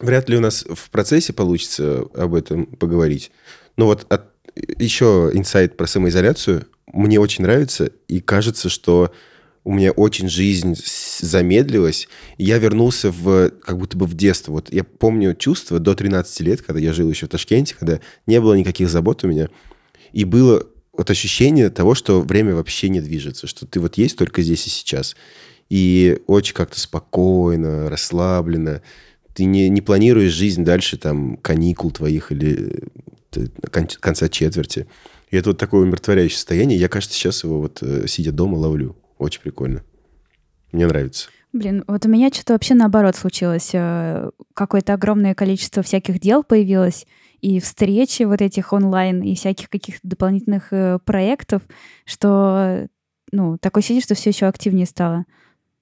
Вряд ли у нас в процессе получится об этом поговорить. Но вот от, еще инсайт про самоизоляцию мне очень нравится, и кажется, что у меня очень жизнь замедлилась, я вернулся в как будто бы в детство. Вот я помню чувство до 13 лет, когда я жил еще в Ташкенте, когда не было никаких забот у меня, и было вот ощущение того, что время вообще не движется, что ты вот есть только здесь и сейчас. И очень как-то спокойно, расслабленно. Ты не, не планируешь жизнь дальше там каникул твоих или э, конца четверти. И это вот такое умиротворяющее состояние. Я, кажется, сейчас его вот э, сидя дома ловлю. Очень прикольно. Мне нравится. Блин, вот у меня что-то вообще наоборот случилось. Э, какое-то огромное количество всяких дел появилось, и встречи вот этих онлайн, и всяких каких-то дополнительных проектов, что, ну, такое сидишь, что все еще активнее стало.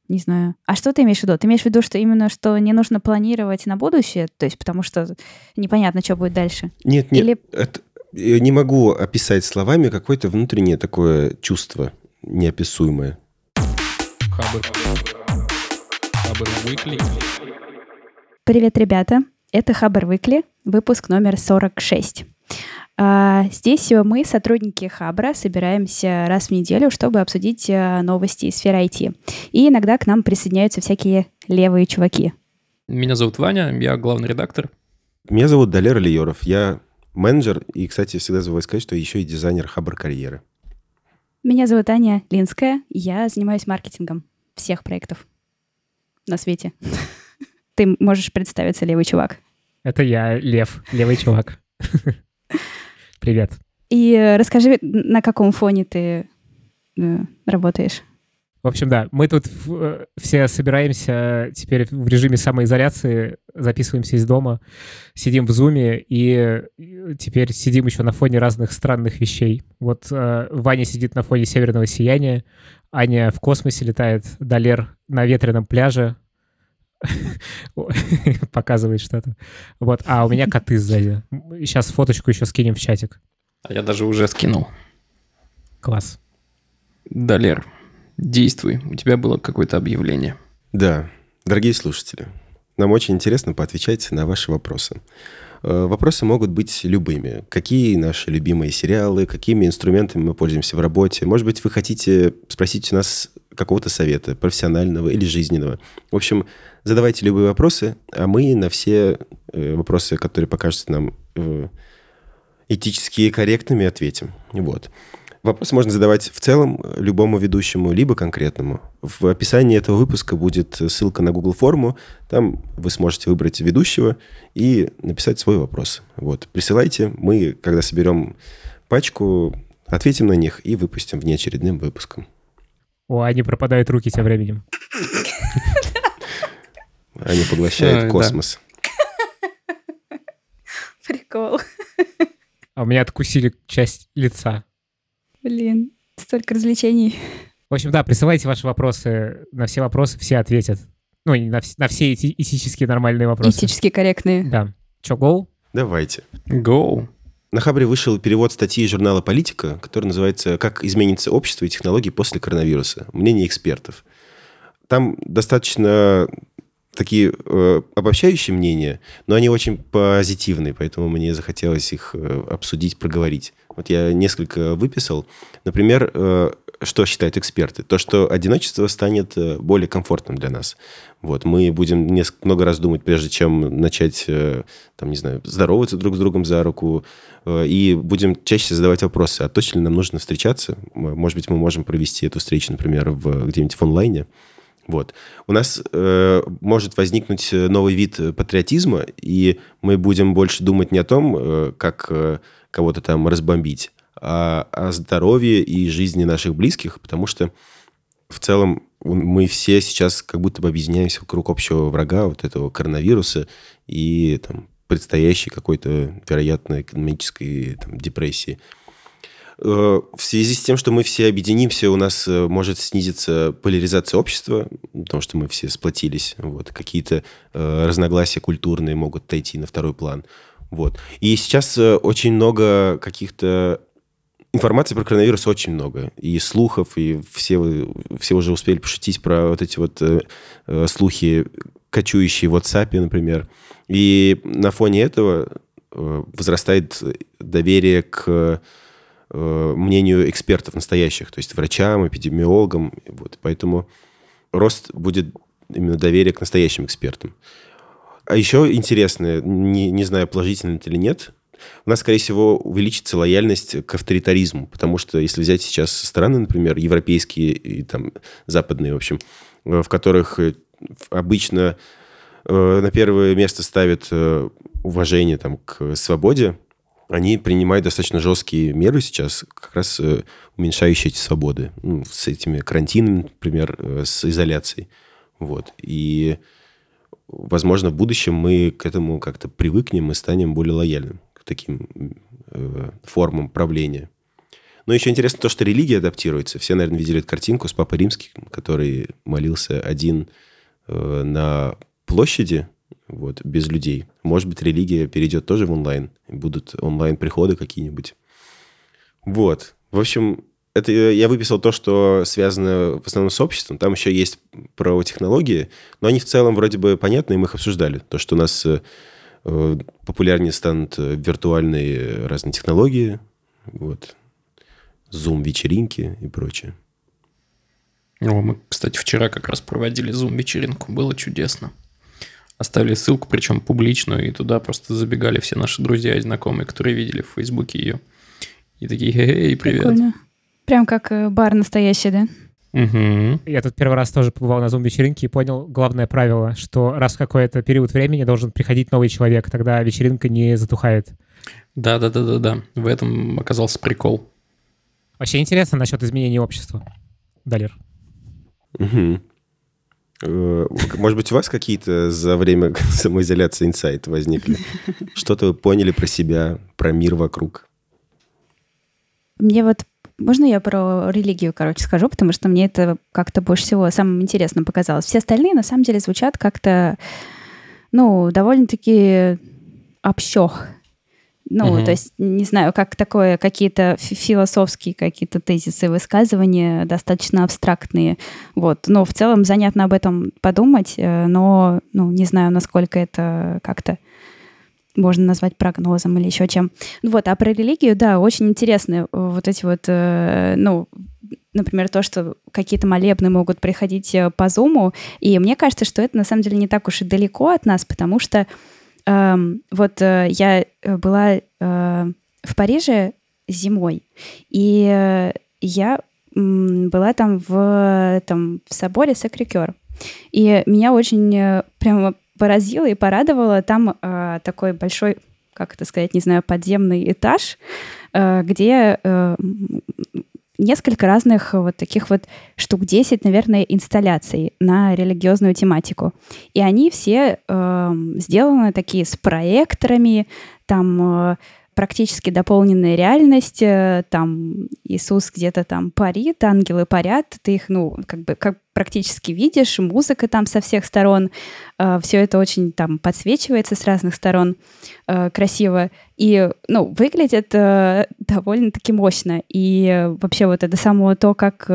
Не знаю. А что ты имеешь в виду? Ты имеешь в виду, что именно что не нужно планировать на будущее? То есть потому что непонятно, что будет дальше? Нет, нет. Или... Это, я не могу описать словами какое-то внутреннее такое чувство неописуемое. Хабр. Хабр Weekly. Привет, ребята. Это Хабр Weekly, выпуск номер 46. А, здесь мы, сотрудники Хабра, собираемся раз в неделю, чтобы обсудить а, новости из сферы IT. И иногда к нам присоединяются всякие левые чуваки. Меня зовут Ваня, я главный редактор. Меня зовут Далер Лиеров, я менеджер и, кстати, всегда забываю сказать, что еще и дизайнер Хабр карьеры. Меня зовут Аня Линская. Я занимаюсь маркетингом всех проектов на свете. Ты можешь представиться, левый чувак. Это я, Лев, левый чувак. Привет. И расскажи, на каком фоне ты э, работаешь? В общем, да, мы тут э, все собираемся теперь в режиме самоизоляции, записываемся из дома, сидим в зуме и теперь сидим еще на фоне разных странных вещей. Вот э, Ваня сидит на фоне северного сияния, Аня в космосе летает, Далер на ветреном пляже, показывает что-то. Вот, а у меня коты сзади. Сейчас фоточку еще скинем в чатик. А я даже уже скинул. Класс. Далер, Действуй, у тебя было какое-то объявление. Да, дорогие слушатели, нам очень интересно поотвечать на ваши вопросы. Э, вопросы могут быть любыми. Какие наши любимые сериалы, какими инструментами мы пользуемся в работе. Может быть, вы хотите спросить у нас какого-то совета, профессионального или жизненного. В общем, задавайте любые вопросы, а мы на все э, вопросы, которые покажутся нам э, этически корректными, ответим. Вот. Вопрос можно задавать в целом любому ведущему, либо конкретному. В описании этого выпуска будет ссылка на Google форму. Там вы сможете выбрать ведущего и написать свой вопрос. Вот. Присылайте. Мы, когда соберем пачку, ответим на них и выпустим внеочередным выпуском. О, они пропадают руки тем временем. Они поглощают космос. Прикол. А у меня откусили часть лица. Блин, столько развлечений. В общем, да, присылайте ваши вопросы. На все вопросы все ответят. Ну, на, на все эти этически нормальные вопросы. Этически корректные. Да. Че, гоу? Давайте. Go. На Хабре вышел перевод статьи журнала «Политика», который называется «Как изменится общество и технологии после коронавируса. Мнение экспертов». Там достаточно такие э, обобщающие мнения, но они очень позитивные, поэтому мне захотелось их э, обсудить, проговорить. Вот я несколько выписал. Например, э, что считают эксперты? То, что одиночество станет э, более комфортным для нас. Вот, мы будем несколько, много раз думать, прежде чем начать, э, там, не знаю, здороваться друг с другом за руку, э, и будем чаще задавать вопросы, а точно ли нам нужно встречаться? Может быть, мы можем провести эту встречу, например, в, где-нибудь в онлайне. Вот. У нас э, может возникнуть новый вид патриотизма, и мы будем больше думать не о том, э, как э, кого-то там разбомбить, а о здоровье и жизни наших близких, потому что в целом мы все сейчас как будто бы объединяемся вокруг общего врага, вот этого коронавируса и там, предстоящей какой-то, вероятно, экономической там, депрессии. Э, в связи с тем, что мы все объединимся, у нас э, может снизиться поляризация общества, потому что мы все сплотились. Вот, какие-то э, разногласия культурные могут отойти на второй план. Вот. И сейчас очень много каких-то информации про коронавирус очень много. И слухов, и все, все уже успели пошутить про вот эти вот э, слухи кочующие в WhatsApp, например. И на фоне этого возрастает доверие к мнению экспертов настоящих, то есть врачам, эпидемиологам. Вот. Поэтому рост будет именно доверия к настоящим экспертам. А еще интересное, не, не знаю, положительно это или нет, у нас, скорее всего, увеличится лояльность к авторитаризму, потому что если взять сейчас страны, например, европейские и там западные, в общем, э, в которых э, обычно э, на первое место ставят уважение там, к свободе, они принимают достаточно жесткие меры сейчас, как раз уменьшающие эти свободы. Ну, с этими карантинами, например, с изоляцией. Вот. И, возможно, в будущем мы к этому как-то привыкнем и станем более лояльным таким э, формам правления. Но еще интересно то, что религия адаптируется. Все, наверное, видели эту картинку с Папой Римским, который молился один э, на площади, вот, без людей. Может быть, религия перейдет тоже в онлайн. Будут онлайн-приходы какие-нибудь. Вот. В общем, это я выписал то, что связано в основном с обществом. Там еще есть про технологии, но они в целом вроде бы понятны, и мы их обсуждали. То, что у нас э, Э, популярнее станут э, виртуальные разные технологии, вот, зум-вечеринки и прочее. О, мы, кстати, вчера как раз проводили зум-вечеринку, было чудесно. Оставили ссылку, причем публичную, и туда просто забегали все наши друзья и знакомые, которые видели в Фейсбуке ее. И такие, эй, привет. Прикольно. Прям как э, бар настоящий, да? Угу. Я тут первый раз тоже побывал на зум-вечеринке и понял главное правило, что раз в какой-то период времени должен приходить новый человек, тогда вечеринка не затухает. Да-да-да-да-да. В этом оказался прикол. Вообще интересно насчет изменения общества. Далер. Угу. Может быть, у вас какие-то за время самоизоляции инсайты возникли? Что-то вы поняли про себя, про мир вокруг? Мне вот можно я про религию, короче, скажу, потому что мне это как-то больше всего самым интересным показалось. Все остальные, на самом деле, звучат как-то, ну, довольно-таки общо. Ну, угу. то есть, не знаю, как такое, какие-то философские какие-то тезисы, высказывания достаточно абстрактные. Вот. Но в целом занятно об этом подумать, э, но, ну, не знаю, насколько это как-то можно назвать прогнозом или еще чем. Вот, а про религию, да, очень интересны вот эти вот, э, ну, например, то, что какие-то молебны могут приходить э, по зуму, и мне кажется, что это на самом деле не так уж и далеко от нас, потому что э, вот э, я была э, в Париже зимой, и э, я была там в, там в соборе Сакрикер. И меня очень э, прямо поразило и порадовало. Там э, такой большой, как это сказать, не знаю, подземный этаж, э, где э, несколько разных вот таких вот штук 10, наверное, инсталляций на религиозную тематику. И они все э, сделаны такие с проекторами, там... Э, практически дополненная реальность, э, там Иисус где-то там парит, ангелы парят, ты их, ну, как бы как практически видишь, музыка там со всех сторон, э, все это очень там подсвечивается с разных сторон э, красиво, и, ну, выглядит довольно-таки мощно, и вообще вот это само то, как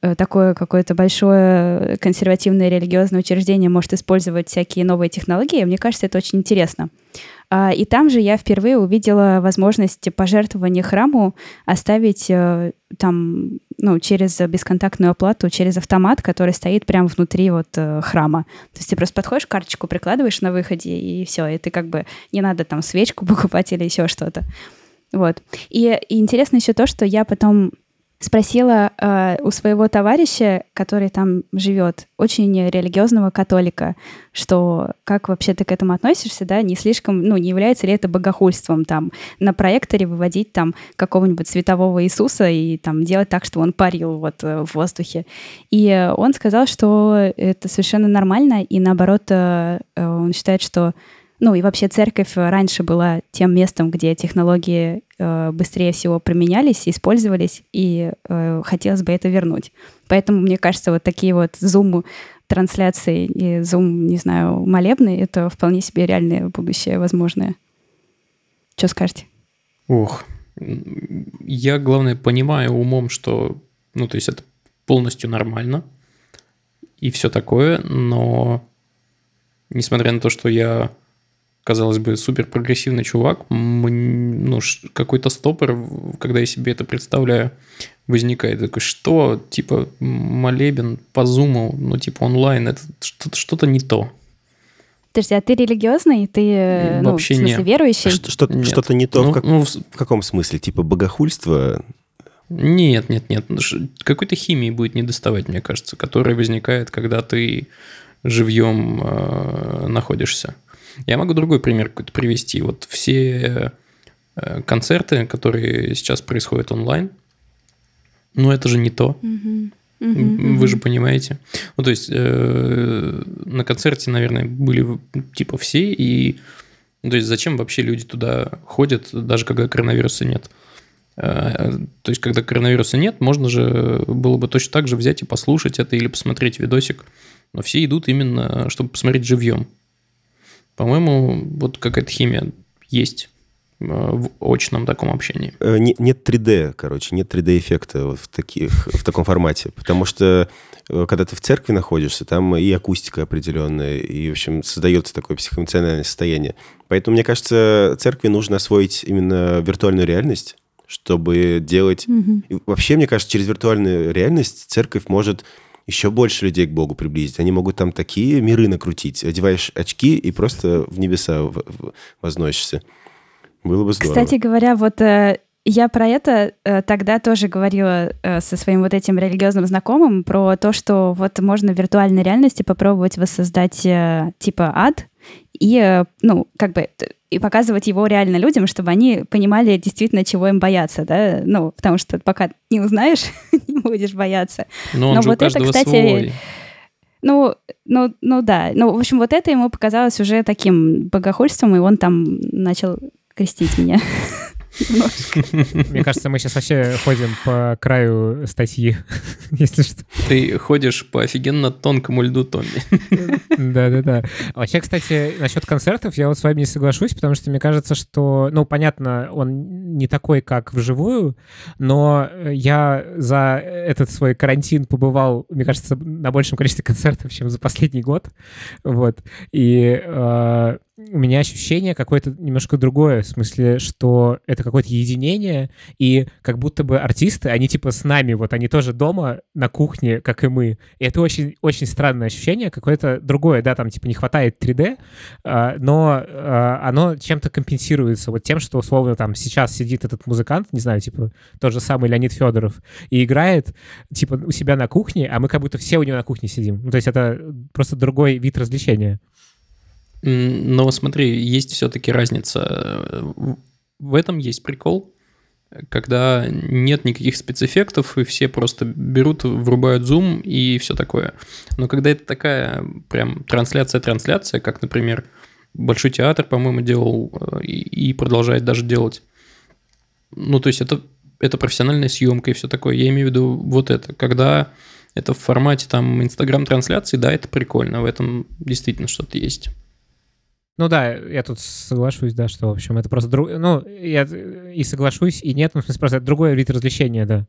такое какое-то большое консервативное религиозное учреждение может использовать всякие новые технологии, мне кажется, это очень интересно. А, и там же я впервые увидела возможность пожертвования храму оставить э, там, ну, через бесконтактную оплату, через автомат, который стоит прямо внутри вот э, храма. То есть ты просто подходишь, карточку прикладываешь на выходе, и все, и ты как бы не надо там свечку покупать или еще что-то. Вот. И, и интересно еще то, что я потом спросила э, у своего товарища, который там живет, очень религиозного католика, что как вообще ты к этому относишься, да, не слишком, ну, не является ли это богохульством там на проекторе выводить там какого-нибудь светового Иисуса и там делать так, что он парил вот э, в воздухе. И он сказал, что это совершенно нормально, и наоборот, э, он считает, что ну и вообще церковь раньше была тем местом, где технологии э, быстрее всего применялись, использовались, и э, хотелось бы это вернуть. Поэтому, мне кажется, вот такие вот зум трансляции и зум, не знаю, молебны, это вполне себе реальное будущее возможное. Что скажете? Ох, я, главное, понимаю умом, что, ну, то есть это полностью нормально и все такое, но несмотря на то, что я, казалось бы, супер прогрессивный чувак, ну, какой-то стопор, когда я себе это представляю, возникает. Такой, что, типа, молебен по зуму, ну, типа, онлайн, это что-то не то. Подожди, а ты религиозный? Ты, э, ну, Вообще в смысле, нет. верующий? Что-то, что-то не то. Ну, в, как, ну, в каком смысле? Типа богохульство? Нет, нет, нет. Какой-то химии будет не доставать, мне кажется, которая возникает, когда ты живьем э, находишься. Я могу другой пример какой-то привести. Вот все э, концерты, которые сейчас происходят онлайн, ну это же не то. Вы же понимаете. Ну, то есть э, на концерте, наверное, были типа все, и ну, то есть зачем вообще люди туда ходят, даже когда коронавируса нет? Э, то есть, когда коронавируса нет, можно же было бы точно так же взять и послушать это или посмотреть видосик. Но все идут именно, чтобы посмотреть живьем. По-моему, вот какая-то химия есть э, в очном таком общении. Э, нет, нет 3D, короче, нет 3D-эффекта в, таких, в таком формате. Потому что когда ты в церкви находишься, там и акустика определенная, и, в общем, создается такое психоэмоциональное состояние. Поэтому, мне кажется, церкви нужно освоить именно виртуальную реальность, чтобы делать... Mm-hmm. вообще, мне кажется, через виртуальную реальность церковь может еще больше людей к Богу приблизить. Они могут там такие миры накрутить. Одеваешь очки и просто в небеса возносишься. Было бы здорово. Кстати говоря, вот э, я про это э, тогда тоже говорила э, со своим вот этим религиозным знакомым, про то, что вот можно в виртуальной реальности попробовать воссоздать э, типа ад, и, э, ну, как бы и показывать его реально людям, чтобы они понимали действительно, чего им бояться, да, ну, потому что пока не узнаешь, не будешь бояться. Но, Но вот это, кстати, свой. ну, ну, ну да, ну, в общем, вот это ему показалось уже таким богохульством, и он там начал крестить меня. Мне кажется, мы сейчас вообще ходим по краю статьи, если что. Ты ходишь по офигенно тонкому льду, Томми. Да-да-да. Вообще, кстати, насчет концертов я вот с вами не соглашусь, потому что мне кажется, что, ну, понятно, он не такой, как вживую, но я за этот свой карантин побывал, мне кажется, на большем количестве концертов, чем за последний год. Вот. И э, у меня ощущение какое-то немножко другое, в смысле, что это какое-то единение, и как будто бы артисты, они типа с нами, вот они тоже дома на кухне, как и мы. И это очень, очень странное ощущение, какое-то другое, да, там типа не хватает 3D, а, но а, оно чем-то компенсируется, вот тем, что условно там сейчас сидит этот музыкант, не знаю, типа тот же самый Леонид Федоров, и играет типа у себя на кухне, а мы как будто все у него на кухне сидим. Ну, то есть это просто другой вид развлечения. Но смотри, есть все-таки разница. В этом есть прикол, когда нет никаких спецэффектов, и все просто берут, врубают зум и все такое. Но когда это такая прям трансляция-трансляция, как, например, Большой театр, по-моему, делал э, и, и продолжает даже делать. Ну, то есть это, это профессиональная съемка и все такое. Я имею в виду вот это. Когда это в формате там инстаграм-трансляции, да, это прикольно. В этом действительно что-то есть. Ну да, я тут соглашусь, да, что, в общем, это просто... Друг... Ну, я и соглашусь, и нет, ну, в смысле, просто это другой вид развлечения, да.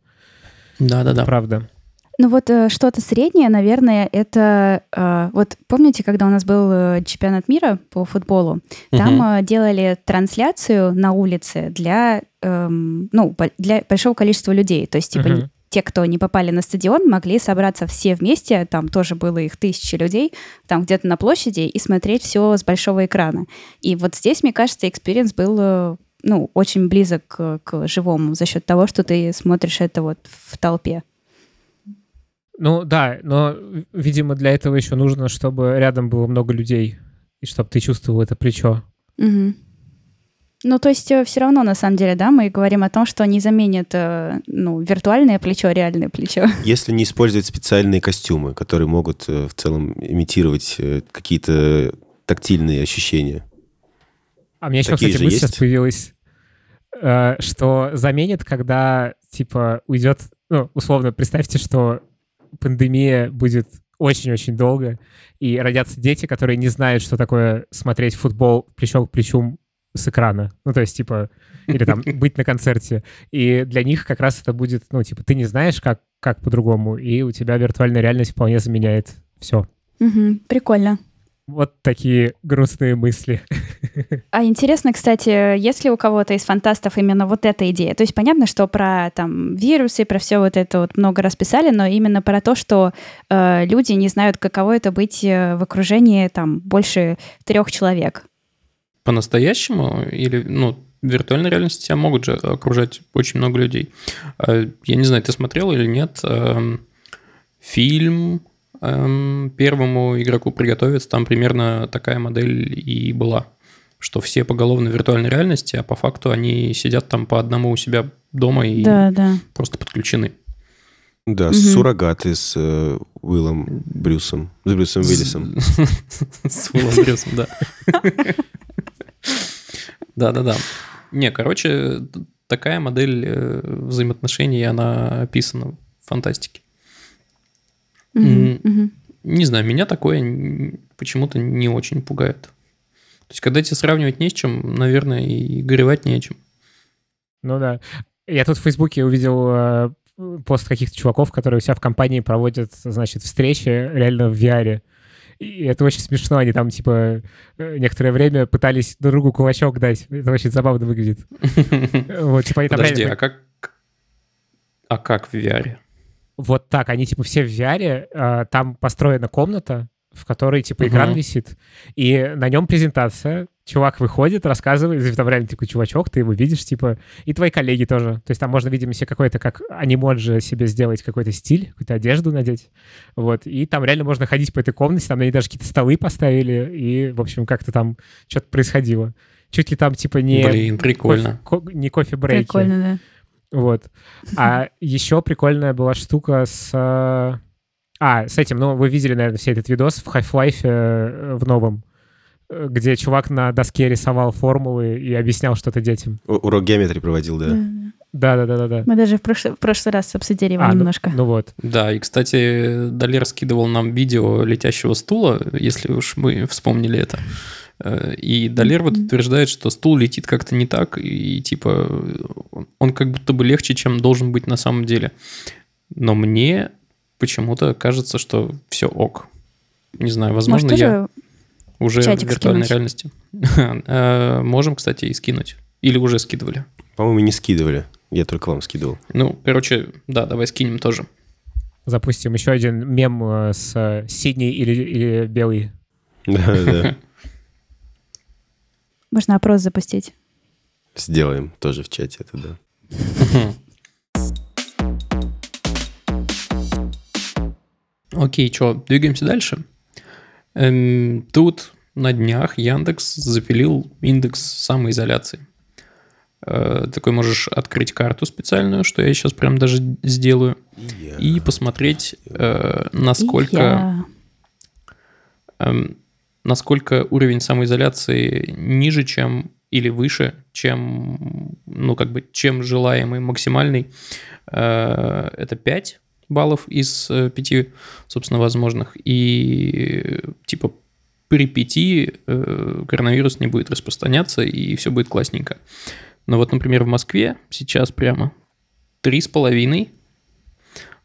Да-да-да. Правда. Ну вот э, что-то среднее, наверное, это... Э, вот помните, когда у нас был э, чемпионат мира по футболу? Там угу. делали трансляцию на улице для, эм, ну, для большого количества людей. То есть, типа, угу те, кто не попали на стадион, могли собраться все вместе, там тоже было их тысячи людей, там где-то на площади, и смотреть все с большого экрана. И вот здесь, мне кажется, experience был э, ну, очень близок к, к живому за счет того, что ты смотришь это вот в толпе. Ну да, но, видимо, для этого еще нужно, чтобы рядом было много людей, и чтобы ты чувствовал это плечо. Угу. Ну, то есть э, все равно, на самом деле, да, мы говорим о том, что не заменит э, ну, виртуальное плечо, реальное плечо. Если не использовать специальные костюмы, которые могут э, в целом имитировать какие-то тактильные ощущения. А у меня еще, Такие кстати, мысль сейчас появилась, что заменит, когда, типа, уйдет... Ну, условно, представьте, что пандемия будет очень-очень долго, и родятся дети, которые не знают, что такое смотреть футбол плечо к плечу с экрана. Ну, то есть, типа, или там быть на концерте. И для них как раз это будет, ну, типа, ты не знаешь, как, как по-другому, и у тебя виртуальная реальность вполне заменяет все. Угу, прикольно. Вот такие грустные мысли. А интересно, кстати, если у кого-то из фантастов именно вот эта идея? То есть понятно, что про там вирусы, про все вот это вот много раз писали, но именно про то, что э, люди не знают, каково это быть э, в окружении там больше трех человек. По-настоящему или, ну, в виртуальной реальности тебя могут же окружать очень много людей. А, я не знаю, ты смотрел или нет эм, фильм эм, первому игроку приготовиться, там примерно такая модель и была, что все поголовно в виртуальной реальности, а по факту они сидят там по одному у себя дома и Да, да. просто подключены. Да, Мгм. суррогаты с э, Уиллом Брюсом, с Брюсом Уиллисом. С Уиллом Брюсом, да. Да-да-да. Не, короче, такая модель э, взаимоотношений, она описана в фантастике. Не знаю, меня такое почему-то не очень пугает. То есть, когда тебе сравнивать не с чем, наверное, и горевать не о чем. Ну да. Я тут в Фейсбуке увидел э, пост каких-то чуваков, которые у себя в компании проводят, значит, встречи реально в VR. И это очень смешно. Они там, типа, э, некоторое время пытались друг другу кулачок дать. Это очень забавно выглядит. Вот, типа, они там Подожди, а как... А как в VR? Вот так, они типа все в VR, а, там построена комната, в которой типа экран Мгм. висит, и на нем презентация. Чувак выходит, рассказывает, там реально такой чувачок, ты его видишь, типа, и твои коллеги тоже. То есть там можно, видимо, себе какой-то, как анимоджи себе сделать какой-то стиль, какую-то одежду надеть. Вот, и там реально можно ходить по этой комнате, там они даже какие-то столы поставили, и, в общем, как-то там что-то происходило. Чуть ли там, типа, не... Блин, прикольно. кофе- ко- не кофе-брейки. Прикольно, да. Вот. А еще прикольная была штука с... А, с этим, ну, вы видели, наверное, все этот видос в Half-Life э, в новом, э, где чувак на доске рисовал формулы и объяснял что-то детям. У- Урок геометрии проводил, да. Да, да. Да-да-да-да. Мы даже в прошлый, в прошлый раз обсудили его А, ну- немножко. Ну вот. Да, и, кстати, Далер скидывал нам видео летящего стула, если уж мы вспомнили это. Э, И Далер вот утверждает, что стул летит как-то не так, и типа он как будто бы легче, чем должен быть на самом деле. Но мне почему-то кажется, что все ок. Не знаю, возможно, Может, я уже в виртуальной скинуть? реальности. Э, Можем, кстати, и скинуть. Или уже скидывали. По-моему, не скидывали. Я только вам скидывал. Ну, короче, да, давай скинем тоже. Запустим еще один мем э, с э, синий или, или белый. Да, да. можно опрос запустить. Сделаем тоже в чате это, да. Окей, что, двигаемся дальше. Эм, тут на днях Яндекс запилил индекс самоизоляции. Э, такой можешь открыть карту специальную, что я сейчас прям даже сделаю, и посмотреть, э, насколько, эм, насколько уровень самоизоляции ниже, чем или выше, чем, ну, как бы, чем желаемый максимальный. Э, это 5 баллов из 5, собственно, возможных. И, типа, при 5 э, коронавирус не будет распространяться, и все будет классненько. Но вот, например, в Москве сейчас прямо 3,5,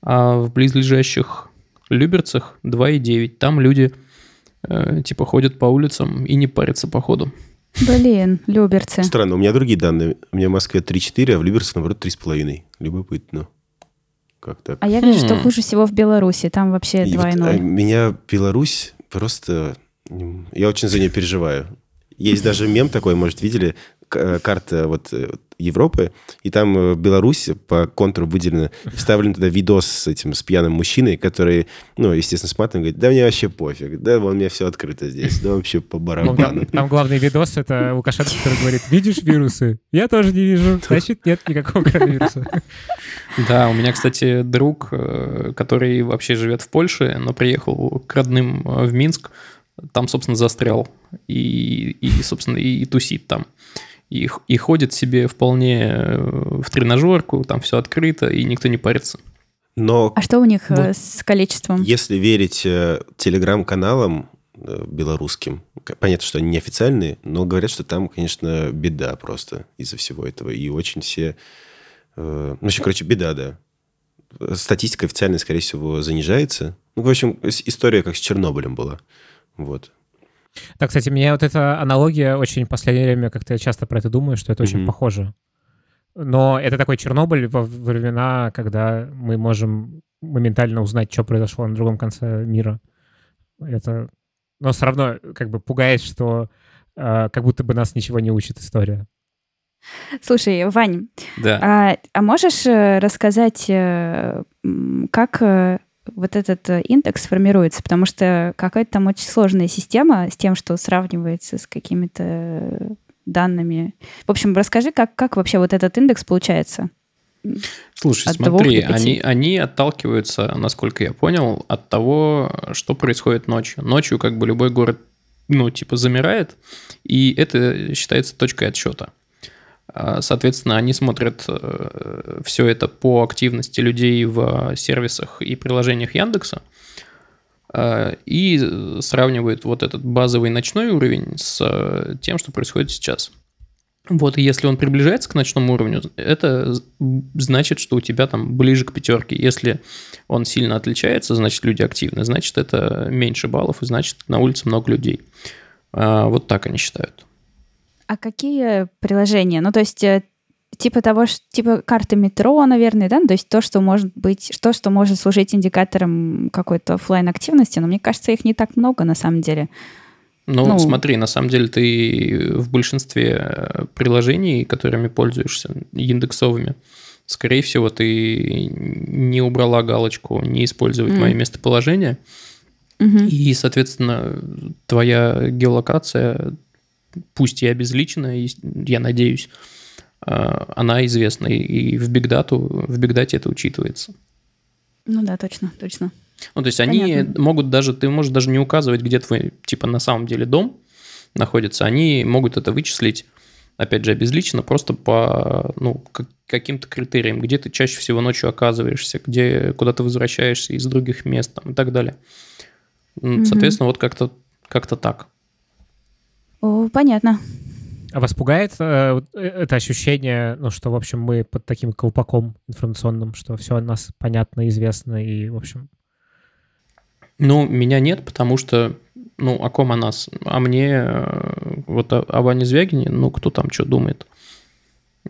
а в близлежащих Люберцах 2,9. Там люди э, типа ходят по улицам и не парятся по ходу. Блин, люберцы. Странно, у меня другие данные. У меня в Москве 3,4, а в Люберцах, наоборот, 3,5. Любопытно. Как так? А я вижу, что хуже всего в Беларуси. Там вообще И вот, 2,0. э, меня Беларусь просто... Я очень за нее переживаю. Есть даже мем такой, может, видели, э, карта вот э, Европы, и там э, Беларусь по контуру выделена, вставлен туда видос с этим, с пьяным мужчиной, который, ну, естественно, с матом говорит, да мне вообще пофиг, да, вон у меня все открыто здесь, да вообще по Ну, барабану. там, там главный видос — это Лукашенко, который говорит, видишь вирусы? Я тоже не вижу. Значит, нет никакого коронавируса. Да, у меня, кстати, друг, э, который вообще живет в Польше, но приехал к родным э, в Минск, там, собственно, застрял и, и собственно, и, и тусит там. И, и ходит себе вполне э, в тренажерку, там все открыто, и никто не парится. Но А что у них Вот. с количеством? Если верить э, телеграм-каналам э, белорусским, понятно, что они неофициальные, но говорят, что там, конечно, беда просто из-за всего этого. И очень все... э, ну, в общем, короче, беда, да. Статистика официальная, скорее всего, занижается. Ну, в общем, история как с Чернобылем была. Вот. Так, кстати, мне вот эта аналогия очень в последнее время, как-то я часто про это думаю, что это очень Мгм. похоже. Но это такой Чернобыль во времена, когда мы можем моментально узнать, что произошло на другом конце мира. Это... Но все равно как бы пугает, что э, как будто бы нас ничего не учит история. Слушай, Вань, Да. а, а можешь э, рассказать, э, как э, вот этот э, индекс формируется? Потому что какая-то там очень сложная система с тем, что сравнивается с какими-то э, данными. В общем, расскажи, как, как вообще вот этот индекс получается? Слушай, От смотри, они, они отталкиваются, насколько я понял, от того, что происходит ночью. Ночью как бы любой город, ну, типа, замирает, и это считается точкой отсчета. А, Соответственно, они смотрят все это по активности людей в сервисах и приложениях Яндекса а, и сравнивают вот этот базовый ночной уровень с э, тем, что происходит сейчас. Вот, если он приближается к ночному уровню, это значит, что у тебя там ближе к пятерке. Если он сильно отличается, значит, люди активны. Значит, это меньше баллов, и значит, на улице много людей. А, Вот так они считают. А какие приложения? Ну, то есть э, типа того, ш- типа карты метро, наверное, да? Ну, То есть то, что может быть, то, что может служить индикатором какой-то оффлайн активности, но мне кажется, их не так много на самом деле. Ну, Ну. смотри, на самом деле ты в большинстве приложений, которыми пользуешься, индексовыми, скорее всего, ты не убрала галочку «не использовать М. мое местоположение», Мгм. И, соответственно, твоя геолокация, пусть и обезличена, и- я надеюсь, а, она известна. И- в бигдату, в бигдате это учитывается. Ну да, точно, точно. Ну, то есть они Понятно. могут даже, ты можешь даже не указывать, где твой, типа, на самом деле дом находится. Они могут это вычислить, опять же, обезличенно, просто по, ну, как- каким-то критериям, где ты чаще всего ночью оказываешься, где, куда ты возвращаешься из других мест там, и так далее. Соответственно, вот как-то как-то так. О, понятно. А вас пугает э, э, это ощущение, ну, что, в общем, мы под таким колпаком информационным, что все о нас понятно, известно и, в общем... Ну, меня нет, потому что, ну, о ком о нас? А мне, э, вот о, о Ване Звягине, ну, кто там что думает?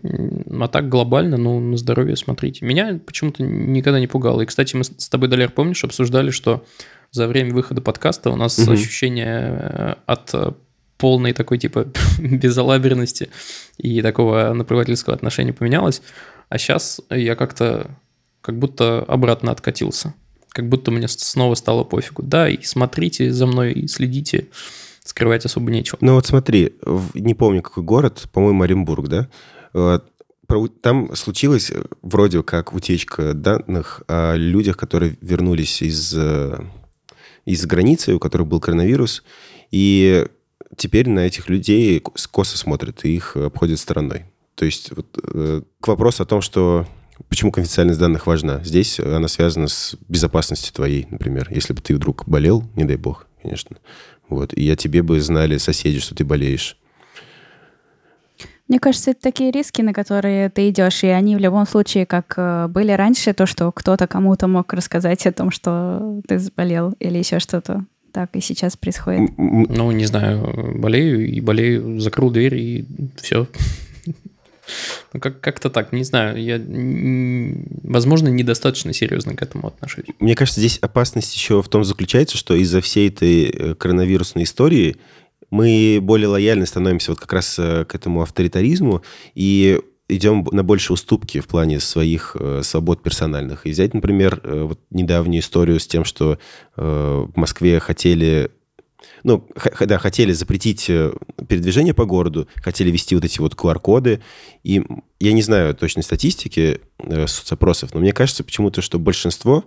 А так глобально, ну, на здоровье смотрите. Меня почему-то никогда не пугало. И, кстати, мы с тобой, Далер, помнишь, обсуждали, что за время выхода подкаста у нас Мгм. ощущение э, от полной такой, типа, безалаберности и такого наплевательского отношения поменялось. А сейчас я как-то как будто обратно откатился. Как будто мне снова стало пофигу. Да, и смотрите за мной, и следите. Скрывать особо нечего. Ну вот смотри, не помню, какой город, по-моему, Оренбург, да? Там случилась э, вроде как утечка данных о людях, которые вернулись из, э, из границы, у которых был коронавирус, и теперь на этих людей ко- косо смотрят, и их обходят стороной. То есть вот, э, к вопросу о том, что почему конфиденциальность данных важна. Здесь она связана с безопасностью твоей, например. Если бы ты вдруг болел, не дай бог, конечно, вот, и о тебе бы знали соседи, что ты болеешь. Мне кажется, это такие риски, на которые ты идешь, и они в любом случае, как э, были раньше, то, что кто-то кому-то мог рассказать о том, что ты заболел или еще что-то. Так и сейчас происходит. Ну, не знаю, болею и болею, закрыл дверь и все. Ну, как- как-то так, не знаю. Я, возможно, недостаточно серьезно к этому отношусь. Мне кажется, здесь опасность еще в том заключается, что из-за всей этой э, коронавирусной истории мы более лояльны становимся вот как раз э, к этому авторитаризму и идем на большие уступки в плане своих э, свобод персональных. И взять, например, э, вот недавнюю историю с тем, что э, в Москве хотели ну, да, хотели запретить э, передвижение по городу, хотели вести вот эти вот QR-коды. И я не знаю точной статистики э, соцопросов, но мне кажется почему-то, что большинство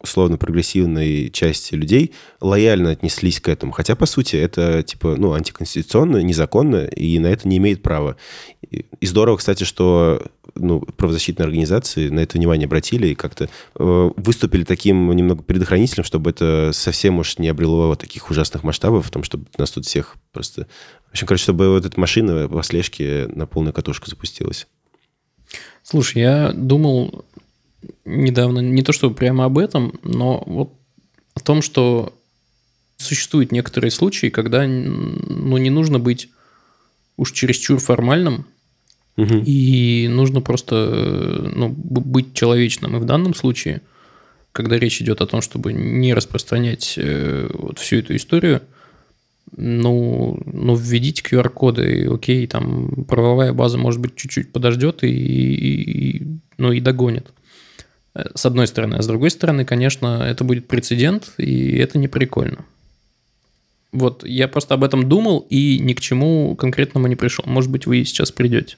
условно прогрессивной части людей лояльно отнеслись к этому. Хотя, по сути, это типа, ну, антиконституционно, незаконно, и на это не имеет права. И, здорово, кстати, что ну, правозащитные организации на это внимание обратили и как-то э, выступили таким немного предохранителем, чтобы это совсем уж не обрело таких ужасных масштабов, в том, чтобы нас тут всех просто... В общем, короче, чтобы вот эта машина по слежке на полную катушку запустилась. Слушай, я думал недавно, не то чтобы прямо об этом, но вот о том, что Существуют некоторые случаи, когда ну, не нужно быть уж чересчур формальным, угу. и нужно просто ну, быть человечным. И в данном случае, когда речь идет о том, чтобы не распространять э, вот всю эту историю, ну, ну введите QR-коды, и окей, там правовая база, может быть, чуть-чуть подождет и, и, и, ну, и догонит. Э, с одной стороны. А с другой стороны, конечно, это будет прецедент, и это не прикольно. Вот, я просто об этом думал и ни к чему конкретному не пришел. Может быть, вы сейчас придете.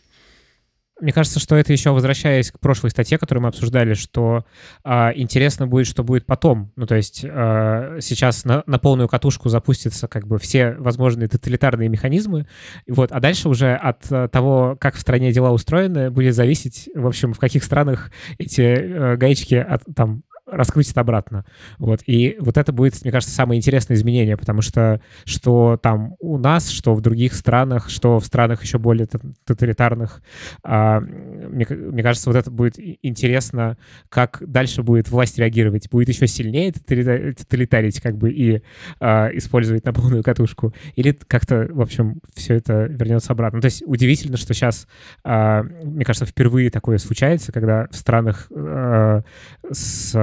Мне кажется, что это еще возвращаясь к прошлой статье, которую мы обсуждали, что э, интересно будет, что будет потом. Ну, то есть э, сейчас на, на полную катушку запустятся как бы все возможные тоталитарные механизмы, вот, а дальше уже от э, того, как в стране дела устроены, будет зависеть, в общем, в каких странах эти э, гаечки от, там раскрутит обратно. Вот. И вот это будет, мне кажется, самое интересное изменение, потому что что там у нас, что в других странах, что в странах еще более тоталитарных, а, мне, мне кажется, вот это будет интересно, как дальше будет власть реагировать. Будет еще сильнее тоталитарить как бы и а, использовать на полную катушку, или как-то, в общем, все это вернется обратно. То есть удивительно, что сейчас, а, мне кажется, впервые такое случается, когда в странах а, с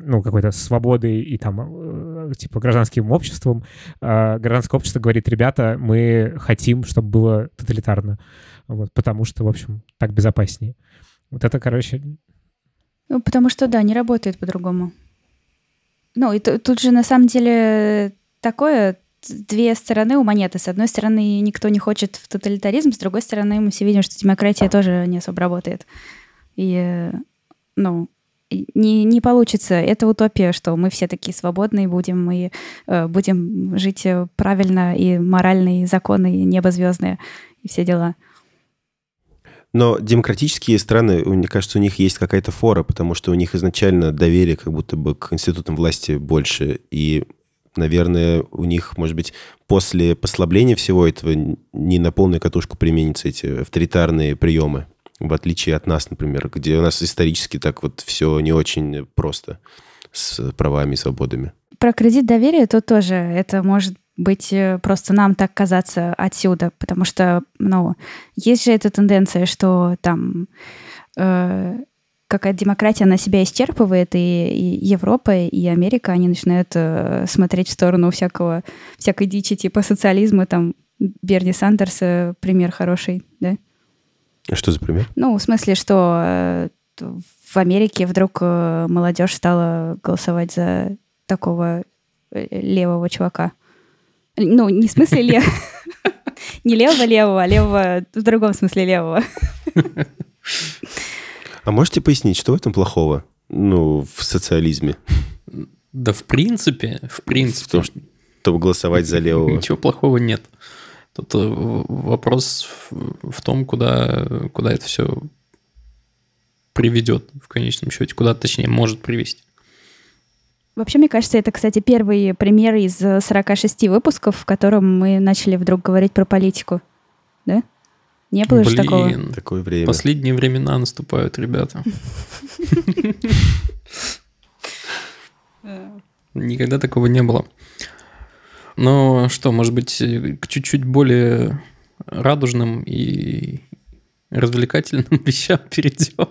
ну, какой-то свободой и там, э, типа, гражданским обществом, а гражданское общество говорит, ребята, мы хотим, чтобы было тоталитарно, вот, потому что, в общем, так безопаснее. Вот это, короче... Ну, потому что, да, не работает по-другому. Ну, и тут же, на самом деле, такое, две стороны у монеты. С одной стороны, никто не хочет в тоталитаризм, с другой стороны, мы все видим, что демократия тоже не особо работает. И, ну, не, не получится. Это утопия, что мы все такие свободные будем, мы э, будем жить э, правильно, и моральные законы, и небо звездное, и все дела. Но демократические страны, мне кажется, у них есть какая-то фора, потому что у них изначально доверие как будто бы к институтам власти больше. И, наверное, у них, может быть, после послабления всего этого не на полную катушку применятся эти авторитарные приемы в отличие от нас, например, где у нас исторически так вот все не очень просто с правами и свободами. Про кредит доверия то тоже это может быть э, просто нам так казаться отсюда, потому что, ну, есть же эта тенденция, что там э, какая демократия на себя исчерпывает, и, и Европа, и Америка, они начинают э, смотреть в сторону всякого, всякой дичи, типа социализма, там, Берни Сандерс, э, пример хороший, да? А что за пример? Ну, в смысле, что э, в Америке вдруг э, молодежь стала голосовать за такого э, левого чувака. Ну, не в смысле левого. Не левого-левого, а левого в другом смысле левого. А можете пояснить, что в этом плохого? Ну, в социализме. Да, в принципе, в принципе. В том, чтобы голосовать за левого. Ничего плохого нет. Тут э, вопрос в том, куда, куда это все приведет в конечном счете, куда, точнее, может привести. Вообще, мне кажется, это, кстати, первый пример из 46 выпусков, в котором мы начали вдруг говорить про политику. Да? Не было Блин, же такого? Такое время. Последние времена наступают, ребята. Никогда такого не было. Но что, может быть, к чуть-чуть более радужным и развлекательным вещам перейдем?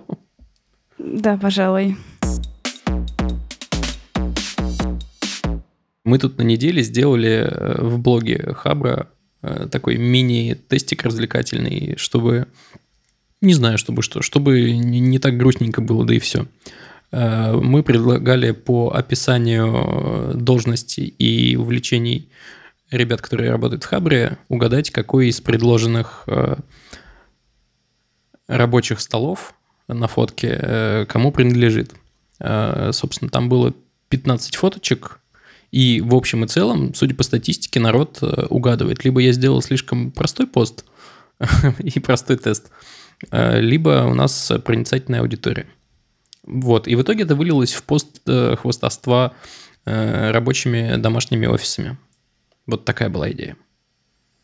Да, пожалуй. Мы тут на неделе сделали э, в блоге Хабра э, такой мини-тестик развлекательный, чтобы, не знаю, чтобы что, чтобы не так грустненько было, да и все. Э, мы предлагали по описанию должности и увлечений ребят, которые работают в Хабре, угадать, какой из предложенных э, рабочих столов на фотке э, кому принадлежит. Собственно, там было 15 фоточек, и в общем и целом, судя по статистике, народ угадывает. Либо я сделал слишком простой пост и простой тест, либо у нас проницательная аудитория. Вот, и в итоге это вылилось в пост э, хвостовства э, рабочими домашними офисами. Вот такая была идея.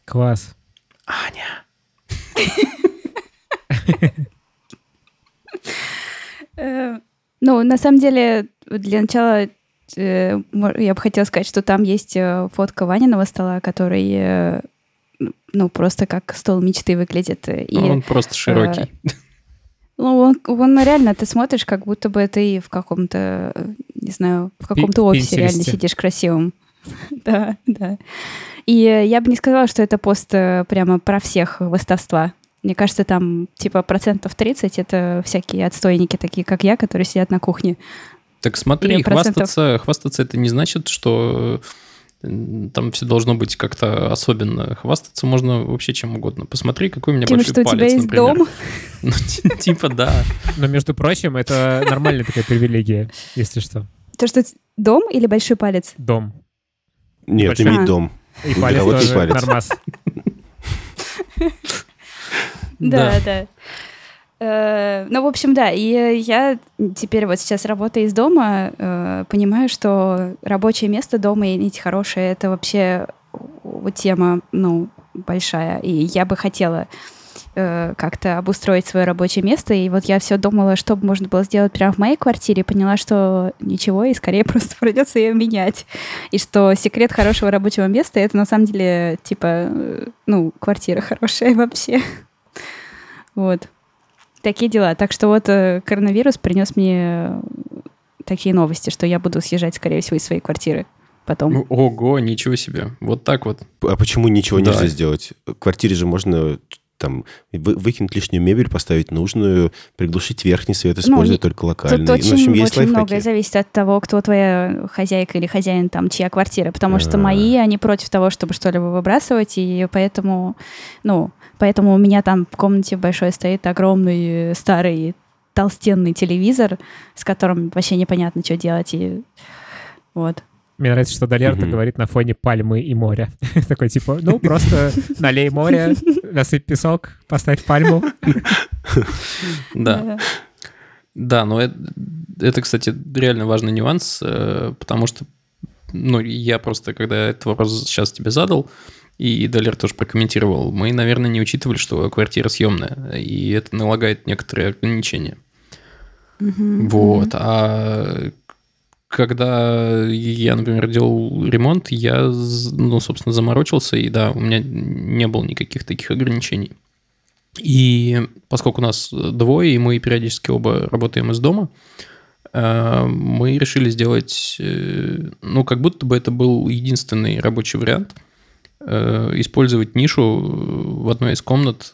Класс. Аня. Э, ну, на самом деле, для начала я бы хотела сказать, что там есть фотка Ваниного стола, который ну, просто как стол мечты выглядит. И, он просто широкий. Ну, он, он реально, ты смотришь, как будто бы ты в каком-то, не знаю, в каком-то офисе реально сидишь красивым. да, да. И я бы не сказала, что это пост прямо про всех выставства. Мне кажется, там типа процентов 30 это всякие отстойники, такие как я, которые сидят на кухне. Так смотри, хвастаться, хвастаться это не значит, что там все должно быть как-то особенно. Хвастаться можно вообще чем угодно. Посмотри, какой у меня Тем, большой что палец, у тебя есть например. дом? Ну, типа да. Но, между прочим, это нормальная такая привилегия, если что. То, что дом или большой палец? Дом. Нет, иметь дом. И палец тоже нормас. Да, да. Э, ну, в общем, да, и я теперь вот сейчас работая из дома, э, понимаю, что рабочее место дома и иметь хорошее — это вообще вот тема, ну, большая, и я бы хотела э, как-то обустроить свое рабочее место, и вот я все думала, что можно было сделать прямо в моей квартире, поняла, что ничего, и скорее просто придется ее менять, и что секрет хорошего рабочего места — это на самом деле, типа, ну, квартира хорошая вообще. Вот. Такие дела. Так что вот э, коронавирус принес мне такие новости, что я буду съезжать, скорее всего, из своей квартиры потом. Ого, ничего себе. Вот так вот. А почему ничего да. нельзя сделать? В квартире же можно там выкинуть лишнюю мебель, поставить нужную, приглушить верхний свет, использовать ну, только локальный. Тут очень, ну, в общем, есть очень многое зависит от того, кто твоя хозяйка или хозяин, там, чья квартира. Потому А-а-а. что а. мои, они против того, чтобы что-либо выбрасывать, и поэтому, ну, Поэтому у меня там в комнате большой стоит огромный старый толстенный телевизор, с которым вообще непонятно, что делать. И вот. Мне нравится, что Далерта mm говорит на фоне пальмы и моря. Такой типа, ну, просто налей море, насыпь песок, поставь пальму. Да. Да, но это, это, кстати, реально важный нюанс, э, потому что, ну, я просто, когда этот вопрос сейчас тебе задал, и Далер тоже прокомментировал, мы, наверное, не учитывали, что квартира съемная, и это налагает некоторые ограничения. Mm-hmm. Вот. А когда я, например, делал ремонт, я, ну, собственно, заморочился, и да, у меня не было никаких таких ограничений. И поскольку у нас двое, и мы периодически оба работаем из дома, э, мы решили сделать, э, ну, как будто бы это был единственный рабочий вариант – Э, использовать нишу в одной из комнат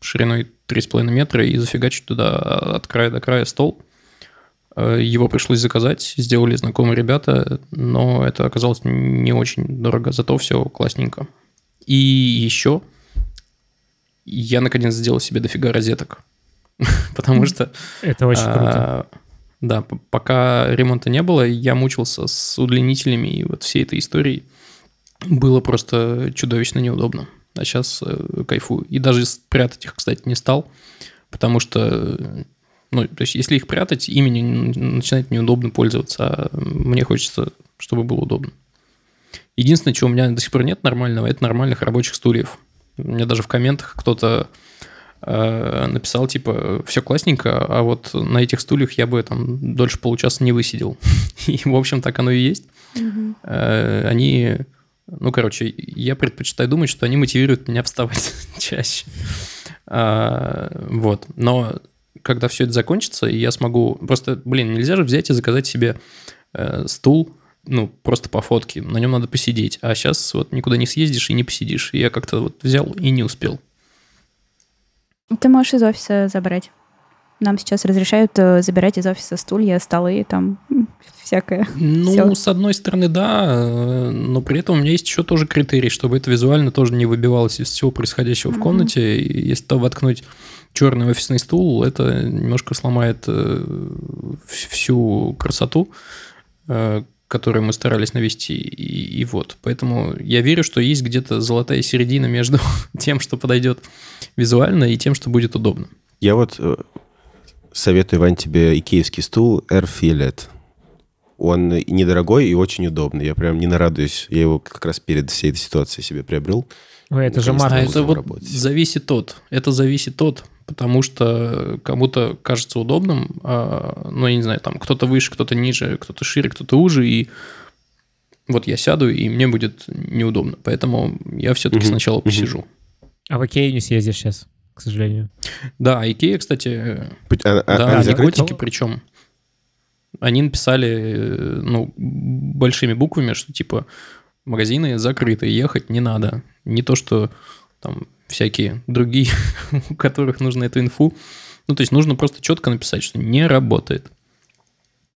шириной 3,5 метра и зафигачить туда от края до края стол. Э, его пришлось заказать, сделали знакомые ребята, но это оказалось не очень дорого, зато все классненько. И еще я наконец сделал себе дофига розеток, потому что... Это очень круто. Да, пока ремонта не было, я мучился с удлинителями и вот всей этой историей было просто чудовищно неудобно. А сейчас э, кайфую. И даже прятать их, кстати, не стал, потому что, ну, то есть, если их прятать, ими не, начинает неудобно пользоваться, а мне хочется, чтобы было удобно. Единственное, чего у меня до сих пор нет нормального, это нормальных рабочих стульев. У меня даже в комментах кто-то э, написал, типа, все классненько, а вот на этих стульях я бы там дольше получаса не высидел. И, в общем, так оно и есть. Угу. Э, они ну, короче, я предпочитаю думать, что они мотивируют меня вставать чаще. А, вот. Но когда все это закончится, и я смогу... Просто, блин, нельзя же взять и заказать себе э, стул, ну, просто по фотке. На нем надо посидеть. А сейчас вот никуда не съездишь и не посидишь. И я как-то вот взял и не успел. Ты можешь из офиса забрать. Нам сейчас разрешают э, забирать из офиса стулья, столы, там всякое. Ну, Все. с одной стороны, да, э, но при этом у меня есть еще тоже критерий, чтобы это визуально тоже не выбивалось из всего происходящего mm-hmm. в комнате. Если то воткнуть черный офисный стул, это немножко сломает э, всю красоту, которую мы старались навести. И, и вот. Поэтому я верю, что есть где-то золотая середина между тем, что подойдет визуально, и тем, что будет удобно. Я вот советую, Вань, тебе икеевский стул Air Fillet. Он недорогой и очень удобный. Я прям не нарадуюсь. Я его как раз перед всей этой ситуацией себе приобрел. Ой, это же Марк. А это вот работать. зависит от. Это зависит от. Потому что кому-то кажется удобным, а, ну, я не знаю, там кто-то выше, кто-то ниже, кто-то шире, кто-то уже, и вот я сяду, и мне будет неудобно. Поэтому я все-таки угу, сначала посижу. А в Икею не съездишь сейчас, к сожалению. Да, Икея, кстати, а, а, да, они готики причем. Они написали, ну, большими буквами, что типа магазины закрыты, ехать не надо. Не то, что там всякие другие, у которых нужно эту инфу. Ну, то есть нужно просто четко написать, что не работает.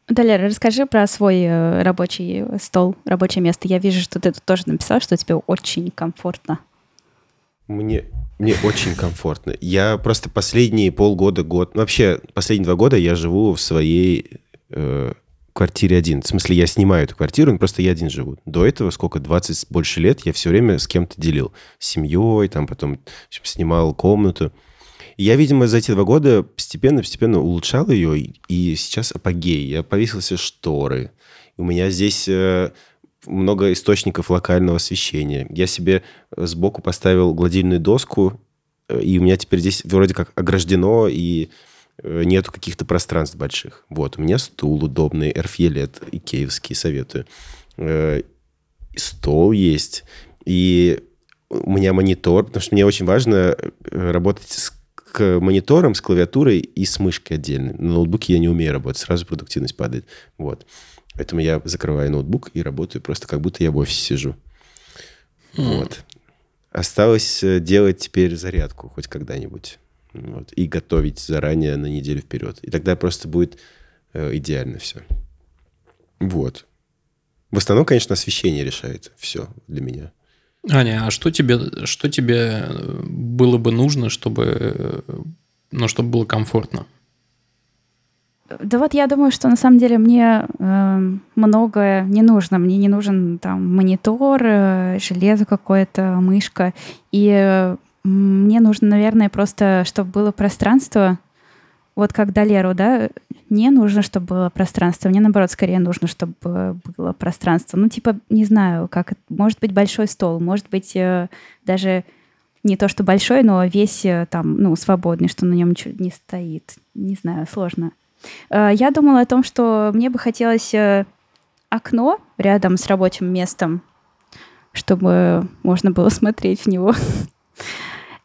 Далер, расскажи про свой э, рабочий стол, рабочее место. Я вижу, что ты тут тоже написал, что тебе очень комфортно. Мне, мне очень комфортно. Я просто последние полгода, год, ну, вообще последние два года я живу в своей э, квартире один. В смысле, я снимаю эту квартиру, но просто я один живу. До этого, сколько, 20 больше лет, я все время с кем-то делил. С семьей, там потом снимал комнату. И я, видимо, за эти два года постепенно-постепенно улучшал ее, и сейчас апогей. Я повесил все шторы. У меня здесь э, много источников локального освещения. Я себе сбоку поставил гладильную доску, э, и у меня теперь здесь вроде как ограждено, и э, нету каких-то пространств больших. Вот, у меня стул удобный, эрфьелет, икеевский, советую. Стол есть, и у меня монитор, потому что мне очень важно работать с к мониторам с клавиатурой и с мышкой отдельно. На ноутбуке я не умею работать, сразу продуктивность падает. Вот. Поэтому я закрываю ноутбук и работаю просто как будто я в офисе сижу. Mm. Вот. Осталось э, делать теперь зарядку хоть когда-нибудь. Вот. И готовить заранее на неделю вперед. И тогда просто будет э, идеально все. Вот. В основном, конечно, освещение решает все для меня. Аня, а что тебе, что тебе э, было бы нужно, чтобы, ну, чтобы было комфортно? Да вот я думаю, что на самом деле мне э, многое не нужно. Мне не нужен там монитор, э, железо какое-то, мышка. И э, мне нужно, наверное, просто, чтобы было пространство, вот как Долеру, да, не нужно, чтобы было пространство. Мне, наоборот, скорее нужно, чтобы было пространство. Ну, типа, не знаю, как... Может быть, большой стол, может быть, э, даже не то, что большой, но весь э, там, ну, свободный, что на нем ничего не стоит. Не знаю, сложно. Э, я думала о том, что мне бы хотелось окно рядом с рабочим местом, чтобы можно было смотреть в него.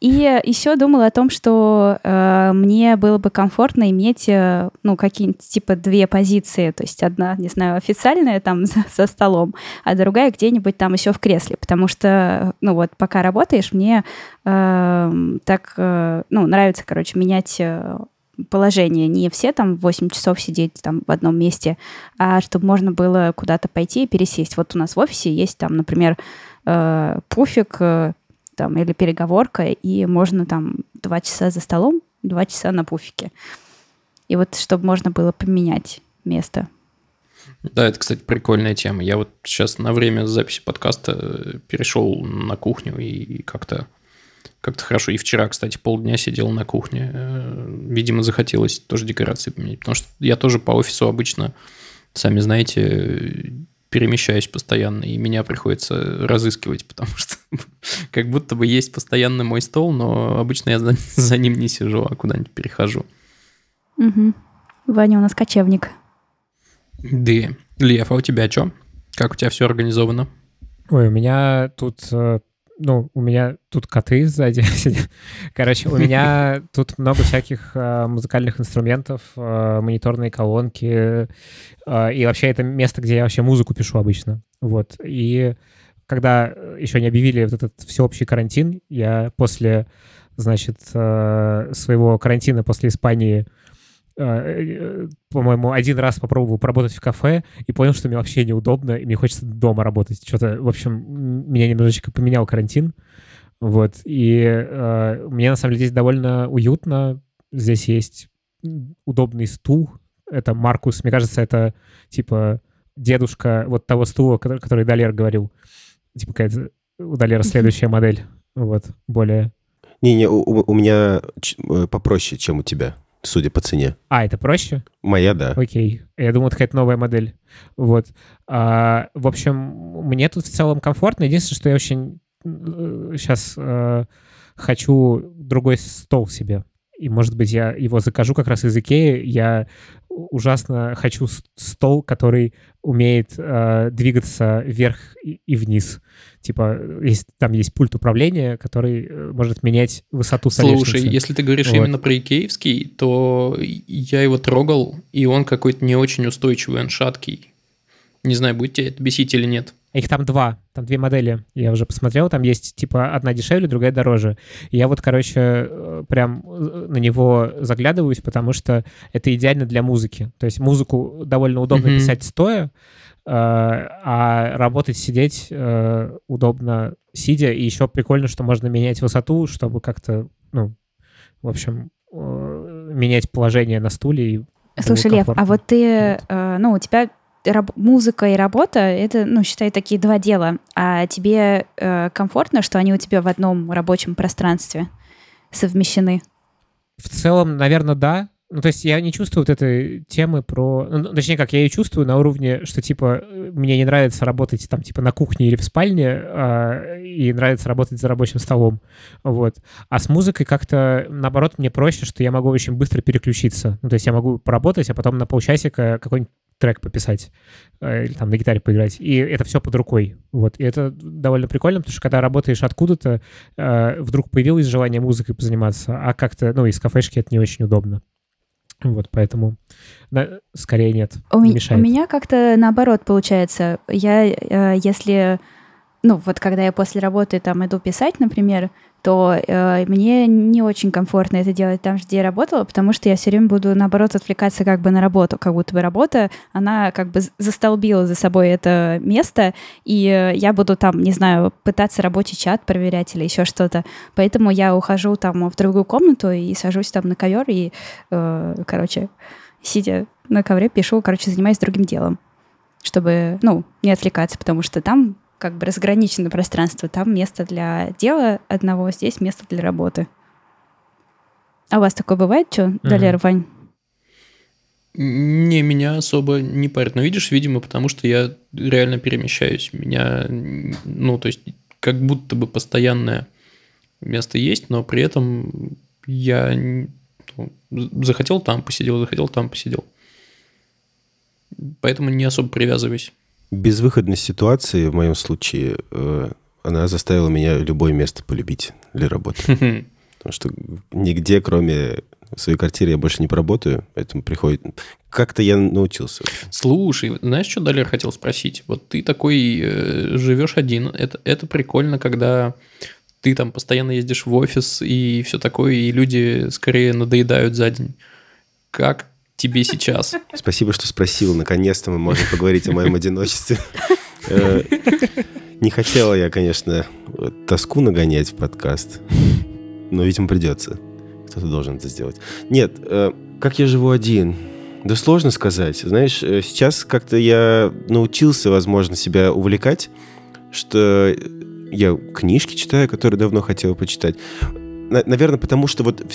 И еще думала о том, что э, мне было бы комфортно иметь, э, ну, какие-нибудь, типа, две позиции. То есть одна, не знаю, официальная там за, за столом, а другая где-нибудь там еще в кресле. Потому что, ну, вот пока работаешь, мне э, так, э, ну, нравится, короче, менять э, положение. Не все там 8 часов сидеть там в одном месте, а чтобы можно было куда-то пойти и пересесть. Вот у нас в офисе есть там, например, э, пуфик, э, там, или переговорка, и можно там два часа за столом, два часа на пуфике. И вот чтобы можно было поменять место. Да, это, кстати, прикольная тема. Я вот сейчас на время записи подкаста перешел на кухню и как-то как-то хорошо. И вчера, кстати, полдня сидел на кухне. Э, видимо, захотелось тоже декорации поменять. Потому что я тоже по офису обычно, сами знаете, перемещаюсь постоянно, и меня приходится разыскивать, потому что как будто бы есть постоянно мой стол, но обычно я за, за ним не сижу, а куда-нибудь перехожу. Угу. Ваня у нас кочевник. Да. Лев, а у тебя что? Как у тебя все организовано? Ой, у меня тут э, ну, у меня тут коты сзади сидят. Короче, у меня тут много всяких э, музыкальных инструментов, э, мониторные колонки. Э, и вообще это место, где я вообще музыку пишу обычно. Вот. И когда еще не объявили вот этот всеобщий карантин, я после, значит, э, своего карантина после Испании Э, по-моему, один раз попробовал поработать в кафе и понял, что мне вообще неудобно, и мне хочется дома работать. Что-то, в общем, меня немножечко поменял карантин. Вот. И э, мне, на самом деле, здесь довольно уютно. Здесь есть удобный стул. Это Маркус. Мне кажется, это, типа, дедушка вот того стула, который, который Далер говорил. Типа, какая-то у Далера следующая модель. Вот, более... Не-не, у, у меня э, попроще, чем у тебя судя по цене. А, это проще? Моя, да. Окей. Я думал, это какая-то новая модель. Вот. А, в общем, мне тут в целом комфортно. Единственное, что я очень сейчас э, хочу другой стол себе. И, может быть, я его закажу как раз из Икеи. Я ужасно хочу стол, который умеет э, двигаться вверх и, и вниз. Типа, есть, там есть пульт управления, который э, может менять высоту столешницы. Слушай, если ты говоришь вот. именно про икеевский, то я его трогал, и он какой-то не очень устойчивый, он шаткий. Не знаю, будет тебе это бесить или нет. Их там два, там две модели. Я уже посмотрел, там есть типа одна дешевле, другая дороже. И я вот, короче, э, прям э, на него заглядываюсь, потому что это идеально для музыки. То есть музыку довольно удобно mm-hmm. писать стоя, э, а работать, сидеть удобно сидя. И еще прикольно, что можно менять высоту, чтобы как-то, ну, в общем, менять положение на стуле. И Слушай, Лев, а вот ты, вот. ну, у тебя раб- музыка и работа — это, ну, считай, такие два дела. А тебе э, комфортно, что они у тебя в одном рабочем пространстве совмещены? В целом, наверное, да. Ну, то есть я не чувствую вот этой темы про... Ну, точнее, как, я ее чувствую на уровне, что, типа, мне не нравится работать там, типа, на кухне или в спальне, а, и нравится работать за рабочим столом. Вот. А с музыкой как-то, наоборот, мне проще, что я могу очень быстро переключиться. Ну, то есть я могу поработать, а потом на полчасика какой-нибудь трек пописать э, или там на гитаре поиграть. И это все под рукой. Вот. И это довольно прикольно, потому что когда работаешь откуда-то, э, вдруг появилось желание музыкой позаниматься, а как-то, ну, из кафешки это не очень удобно. Вот, поэтому да, скорее нет. У, не мешает. у меня как-то наоборот получается. Я, э, если, ну, вот когда я после работы там иду писать, например, то э, мне не очень комфортно это делать там, где я работала, потому что я все время буду, наоборот, отвлекаться как бы на работу, как будто бы работа, она как бы застолбила за собой это место, и э, я буду там, не знаю, пытаться рабочий чат проверять или еще что-то. Поэтому я ухожу там в другую комнату и сажусь там на ковер и, э, короче, сидя на ковре, пишу, короче, занимаюсь другим делом, чтобы, ну, не отвлекаться, потому что там как бы разграничено пространство. Там место для дела одного, здесь место для работы. А у вас такое бывает, что, mm-hmm. Далер, Вань? Не, меня особо не парит. Но видишь, видимо, потому что я реально перемещаюсь. Меня, ну, то есть, как будто бы постоянное место есть, но при этом я ну, захотел там посидел, захотел там посидел. Поэтому не особо привязываюсь безвыходность ситуации в моем случае, э, она заставила меня любое место полюбить для работы. Потому что нигде, кроме своей квартиры, я больше не поработаю, поэтому приходит... Как-то я научился. Слушай, знаешь, что Далер хотел спросить? Вот ты такой э, живешь один, это, это прикольно, когда ты там постоянно ездишь в офис и все такое, и люди скорее надоедают за день. Как тебе сейчас? Спасибо, что спросил. Наконец-то мы можем поговорить о моем одиночестве. Э, не хотела я, конечно, тоску нагонять в подкаст, но, видимо, придется. Кто-то должен это сделать. Нет, э, как я живу один? Да сложно сказать. Знаешь, э, сейчас как-то я научился, возможно, себя увлекать, что я книжки читаю, которые давно хотел почитать. Наверное, потому что вот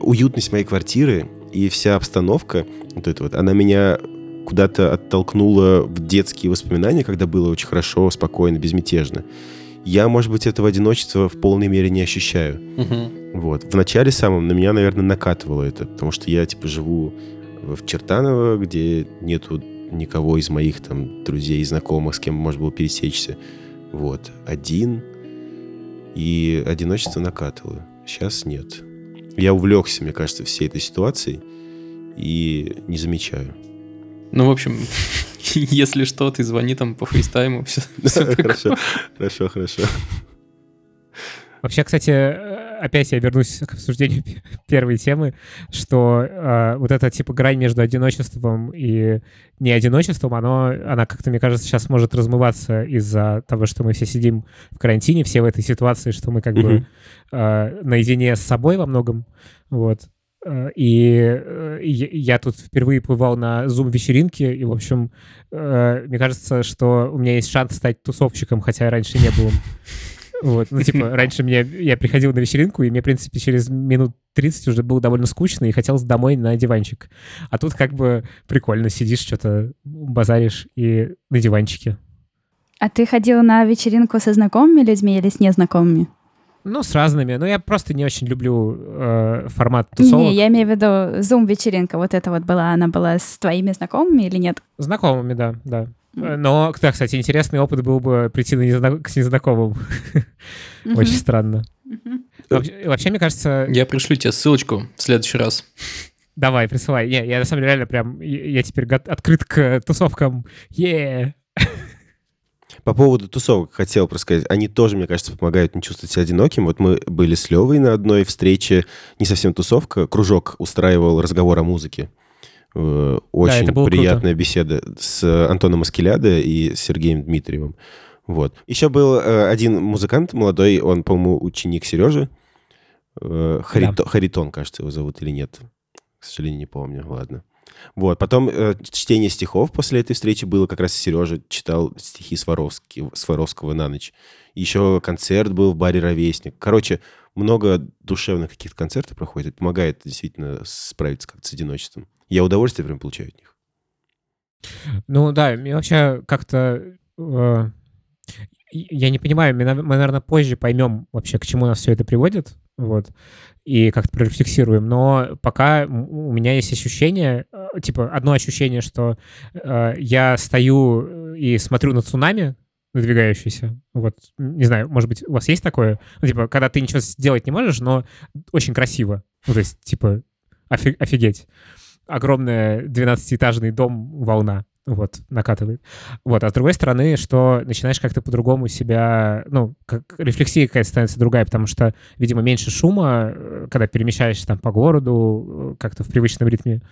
уютность моей квартиры и вся обстановка, вот это вот, она меня куда-то оттолкнула в детские воспоминания, когда было очень хорошо, спокойно, безмятежно. Я, может быть, этого одиночества в полной мере не ощущаю. Угу. Вот. В начале самом на меня, наверное, накатывало это, потому что я, типа, живу в Чертаново, где нету никого из моих там друзей и знакомых, с кем можно было пересечься. Вот. Один. И одиночество накатывало. Сейчас нет. Я увлекся, мне кажется, всей этой ситуацией и не замечаю. Ну, в общем, если что, ты звони там по фейстайму, все, все Хорошо, хорошо, хорошо. Вообще, кстати, опять я вернусь к обсуждению первой темы, что э, вот эта типа грань между одиночеством и не одиночеством, оно, она как-то, мне кажется, сейчас может размываться из-за того, что мы все сидим в карантине, все в этой ситуации, что мы как бы э, наедине с собой во многом, вот. Э, и э, я тут впервые плывал на Zoom-вечеринке, и, в общем, э, мне кажется, что у меня есть шанс стать тусовщиком, хотя раньше не был. Вот, ну, типа, раньше мне, я приходил на вечеринку, и мне, в принципе, через минут 30 уже было довольно скучно, и хотелось домой на диванчик. А тут как бы прикольно, сидишь, что-то базаришь и на диванчике. А ты ходил на вечеринку со знакомыми людьми или с незнакомыми? Ну, с разными. Но я просто не очень люблю э, формат тусовок. Не, я имею в виду зум-вечеринка. Вот эта вот была, она была с твоими знакомыми или нет? Знакомыми, да, да. Но, да, кстати, интересный опыт был бы прийти на незна... к незнакомым. Очень странно. Вообще, вообще, мне кажется... Я пришлю тебе ссылочку в следующий раз. Давай, присылай. Не, я на самом деле реально прям... Я теперь открыт к тусовкам. Е по поводу тусовок хотел просто сказать. Они тоже, мне кажется, помогают не чувствовать себя одиноким. Вот мы были с Левой на одной встрече, не совсем тусовка, кружок устраивал разговор о музыке. Э, очень да, приятная круто. беседа с Антоном Аскелядо и Сергеем Дмитриевым. Вот. Еще был э, один музыкант молодой, он, по-моему, ученик Сережи. Э, Харито, да. Харитон, кажется, его зовут или нет. К сожалению, не помню. Ладно. Вот. Потом э, чтение стихов после этой встречи было как раз Сережа читал стихи Сваровски, Сваровского на ночь. Еще концерт был в баре «Ровесник». Короче, много душевных каких-то концертов проходит. Помогает действительно справиться как-то с одиночеством. Я удовольствие прям получаю от них. Ну да, мне вообще как-то... Э, я не понимаю, мы, мы, наверное, позже поймем вообще, к чему нас все это приводит. Вот и как-то прорефлексируем. Но пока у меня есть ощущение, э, типа, одно ощущение, что э, я стою и смотрю на цунами, надвигающийся. Вот, не знаю, может быть, у вас есть такое? Ну, типа, когда ты ничего сделать не можешь, но очень красиво. Ну, то есть, типа, офиг- офигеть. Огромный 12-этажный дом, волна вот, накатывает. Вот, а с другой стороны, что начинаешь как-то по-другому себя, ну, как рефлексия какая-то становится другая, потому что, видимо, меньше шума, э, когда перемещаешься там по городу, э, как-то в привычном ритме,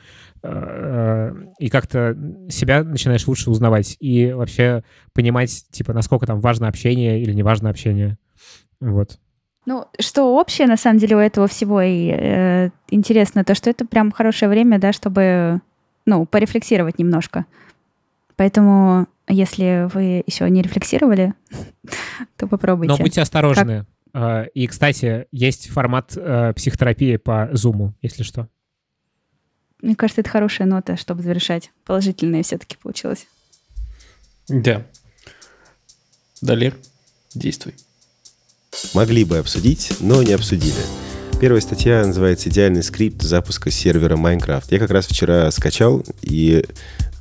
э, и как-то себя начинаешь лучше узнавать и вообще понимать, типа, насколько там важно общение или не важно общение. Вот. Ну, что общее, на самом деле, у этого всего и э, интересно, то, что это прям хорошее время, да, чтобы, ну, порефлексировать немножко. Поэтому, если вы еще не рефлексировали, то попробуйте. Но будьте осторожны. Как... А, и, кстати, есть формат э, психотерапии по Zoom, если что. Мне кажется, это хорошая нота, чтобы завершать. Положительная все-таки получилось. Да. Далер, действуй. Могли бы обсудить, но не обсудили. Первая статья называется «Идеальный скрипт запуска сервера Minecraft». Я как раз вчера скачал и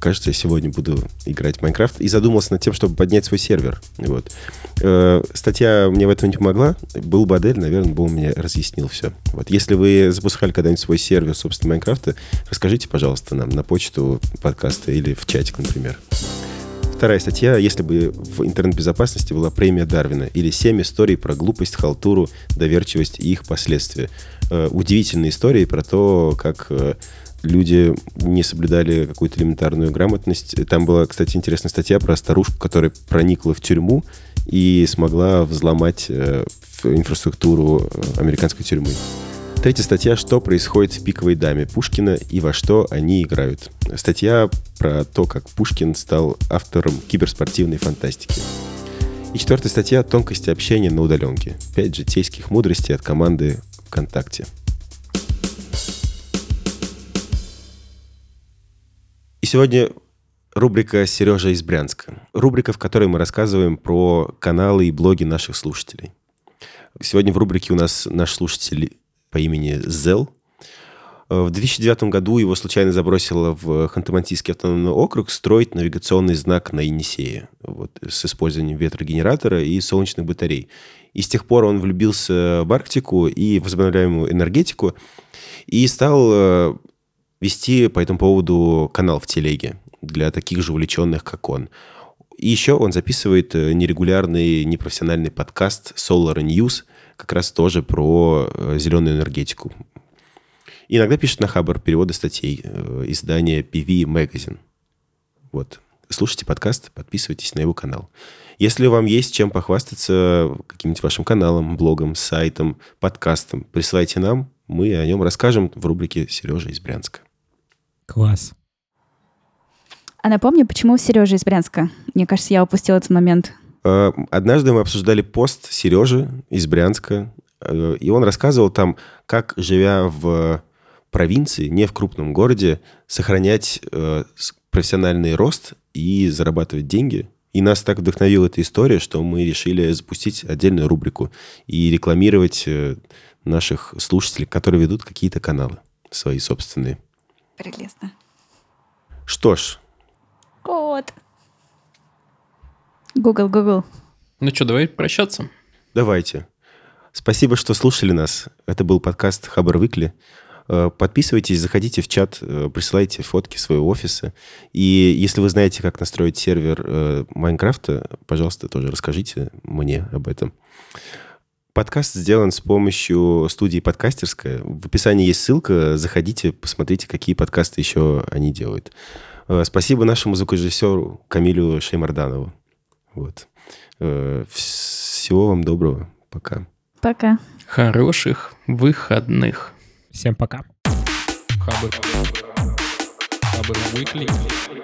кажется, я сегодня буду играть в Майнкрафт. И задумался над тем, чтобы поднять свой сервер. Вот. Э, статья мне в этом не помогла. Был бы Адель, наверное, бы он мне разъяснил все. Вот. Если вы запускали когда-нибудь свой сервер, собственно, Майнкрафта, расскажите, пожалуйста, нам на почту подкаста или в чатик, например. Вторая статья, если бы в интернет-безопасности была премия Дарвина или семь историй про глупость, халтуру, доверчивость и их последствия. Э, удивительные истории про то, как э, люди не соблюдали какую-то элементарную грамотность. Там была, кстати, интересная статья про старушку, которая проникла в тюрьму и смогла взломать э, инфраструктуру э, американской тюрьмы. Третья статья «Что происходит в пиковой даме Пушкина и во что они играют». Статья про то, как Пушкин стал автором киберспортивной фантастики. И четвертая статья «Тонкости общения на удаленке». Пять житейских мудростей от команды ВКонтакте. И сегодня рубрика «Сережа из Брянска». Рубрика, в которой мы рассказываем про каналы и блоги наших слушателей. Сегодня в рубрике у нас наш слушатель по имени Зел. В 2009 году его случайно забросило в Ханты-Мансийский автономный округ строить навигационный знак на Енисее вот, с использованием ветрогенератора и солнечных батарей. И с тех пор он влюбился в Арктику и возобновляемую энергетику и стал э, вести по этому поводу канал в телеге для таких же увлеченных, как он. И еще он записывает э, нерегулярный, непрофессиональный подкаст Solar News, как раз тоже про э, зеленую энергетику. Иногда пишет на Хабар переводы статей э, издания PV Magazine. Вот. Слушайте подкаст, подписывайтесь на его канал. Если вам есть чем похвастаться каким-нибудь вашим каналом, блогом, сайтом, подкастом, присылайте нам, мы о нем расскажем в рубрике «Сережа из Брянска». Класс. А напомни, почему Сережа из Брянска? Мне кажется, я упустил этот момент. Э, однажды мы обсуждали пост Сережи из Брянска, э, и он рассказывал там, как, живя в провинции, не в крупном городе, сохранять э, профессиональный рост и зарабатывать деньги И нас так вдохновила эта история, что мы решили запустить отдельную рубрику и рекламировать наших слушателей, которые ведут какие-то каналы свои собственные. Прелестно. Что ж. Кот. Google, Google. Ну что, давай прощаться. Давайте. Спасибо, что слушали нас. Это был подкаст Хабар Выкли. Э, подписывайтесь, заходите в чат, э, присылайте фотки своего офиса. И если вы знаете, как настроить сервер э, Майнкрафта, пожалуйста, тоже расскажите мне об этом. Подкаст сделан с помощью студии «Подкастерская». В описании есть ссылка. Заходите, посмотрите, какие подкасты еще они делают. Спасибо нашему звукорежиссеру Камилю Шеймарданову. Вот. Всего вам доброго. Пока. Пока. Хороших выходных. Всем пока. Хабр. Хабр Weekly.